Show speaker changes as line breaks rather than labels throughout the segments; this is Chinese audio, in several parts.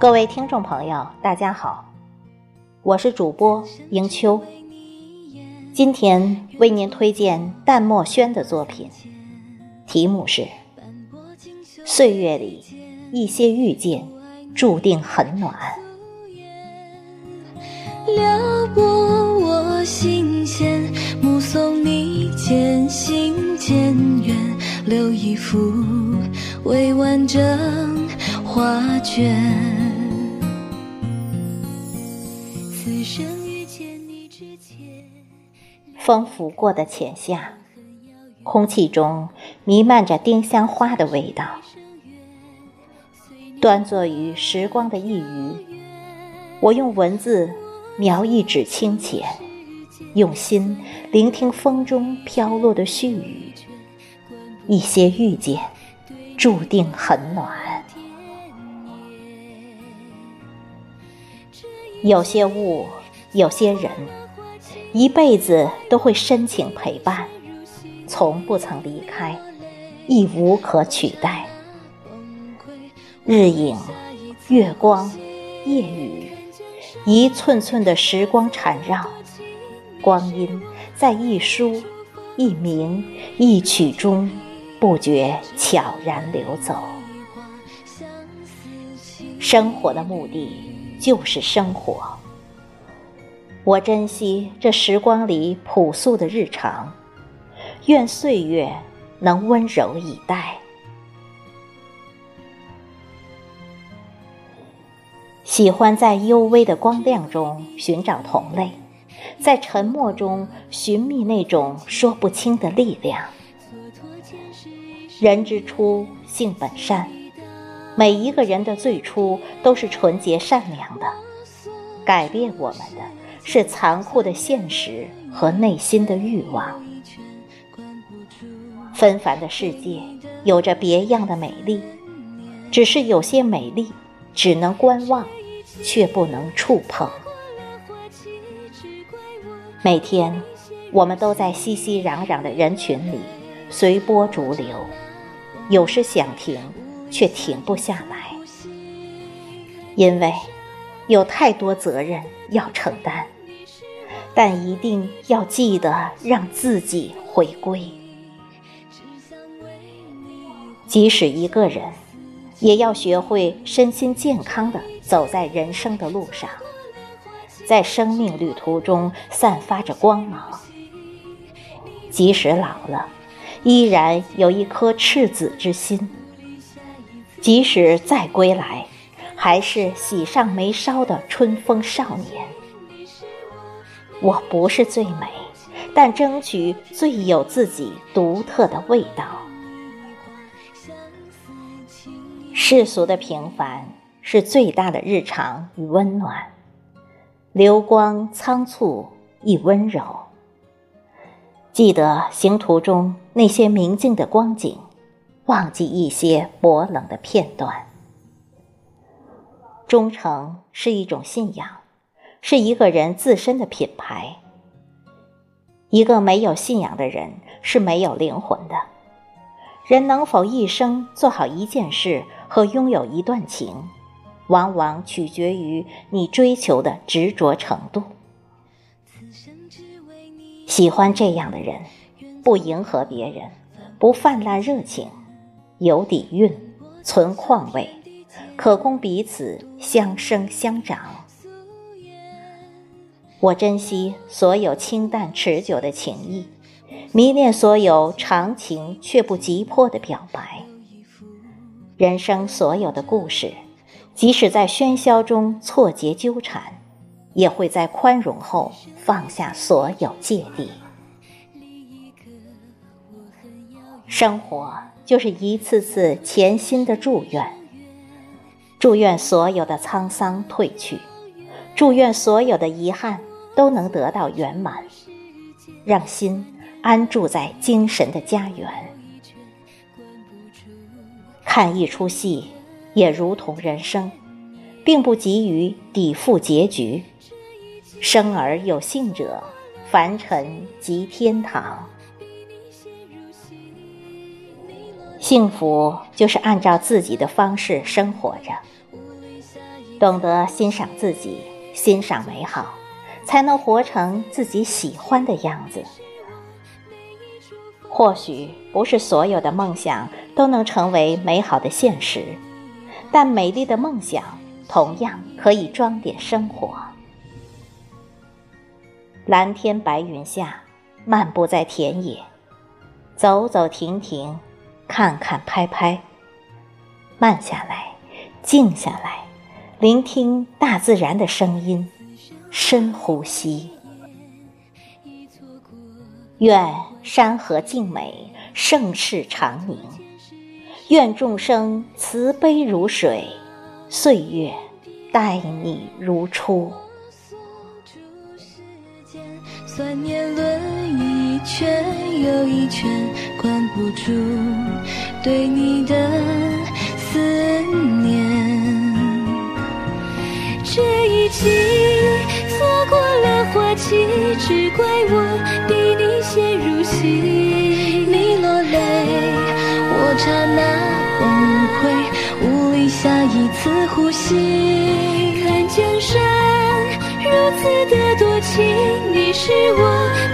各位听众朋友，大家好，我是主播迎秋。今天为您推荐淡墨轩的作品，题目是《岁月里一些遇见注定很暖》。
撩拨我心弦，目送你渐行渐远，留一幅未完整画卷。
风拂过的浅夏，空气中弥漫着丁香花的味道。端坐于时光的一隅，我用文字描一纸清浅，用心聆听风中飘落的絮语。一些遇见，注定很暖。有些物，有些人。一辈子都会深情陪伴，从不曾离开，亦无可取代。日影、月光、夜雨，一寸寸的时光缠绕，光阴在一书、一名、一曲中，不觉悄然流走。生活的目的就是生活。我珍惜这时光里朴素的日常，愿岁月能温柔以待。喜欢在幽微的光亮中寻找同类，在沉默中寻觅那种说不清的力量。人之初，性本善，每一个人的最初都是纯洁善良的。改变我们的。是残酷的现实和内心的欲望。纷繁的世界有着别样的美丽，只是有些美丽只能观望，却不能触碰。每天，我们都在熙熙攘攘的人群里随波逐流，有时想停，却停不下来，因为有太多责任要承担。但一定要记得让自己回归，即使一个人，也要学会身心健康的走在人生的路上，在生命旅途中散发着光芒。即使老了，依然有一颗赤子之心；即使再归来，还是喜上眉梢的春风少年。我不是最美，但争取最有自己独特的味道。世俗的平凡是最大的日常与温暖，流光仓促亦温柔。记得行途中那些明净的光景，忘记一些薄冷的片段。忠诚是一种信仰。是一个人自身的品牌。一个没有信仰的人是没有灵魂的。人能否一生做好一件事和拥有一段情，往往取决于你追求的执着程度。喜欢这样的人，不迎合别人，不泛滥热情，有底蕴，存况味，可供彼此相生相长。我珍惜所有清淡持久的情谊，迷恋所有长情却不急迫的表白。人生所有的故事，即使在喧嚣中错节纠缠，也会在宽容后放下所有芥蒂。生活就是一次次潜心的祝愿，祝愿所有的沧桑褪去，祝愿所有的遗憾。都能得到圆满，让心安住在精神的家园。看一出戏，也如同人生，并不急于抵付结局。生而有幸者，凡尘即天堂。幸福就是按照自己的方式生活着，懂得欣赏自己，欣赏美好，才能活成自己喜欢的样子。或许不是所有的梦想都能成为美好的现实，但美丽的梦想同样可以装点生活。蓝天白云下，漫步在田野，走走停停，看看拍拍，慢下来，静下来，聆听大自然的声音，深呼吸。愿山河静美，盛世长宁；愿众生慈悲如水，岁月待你如初。
算年轮一圈又一圈，关不住对你的只怪我比你。陷入戏，你落泪，我刹那崩溃，无力下一次呼吸。看江山如此的多情，你是我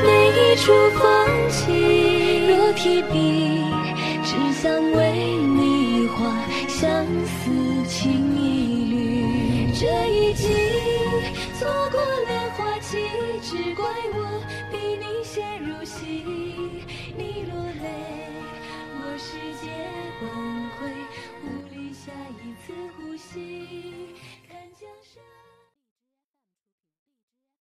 每一处风景。若提笔，只想为你画相思情一缕。这一季错过，怪我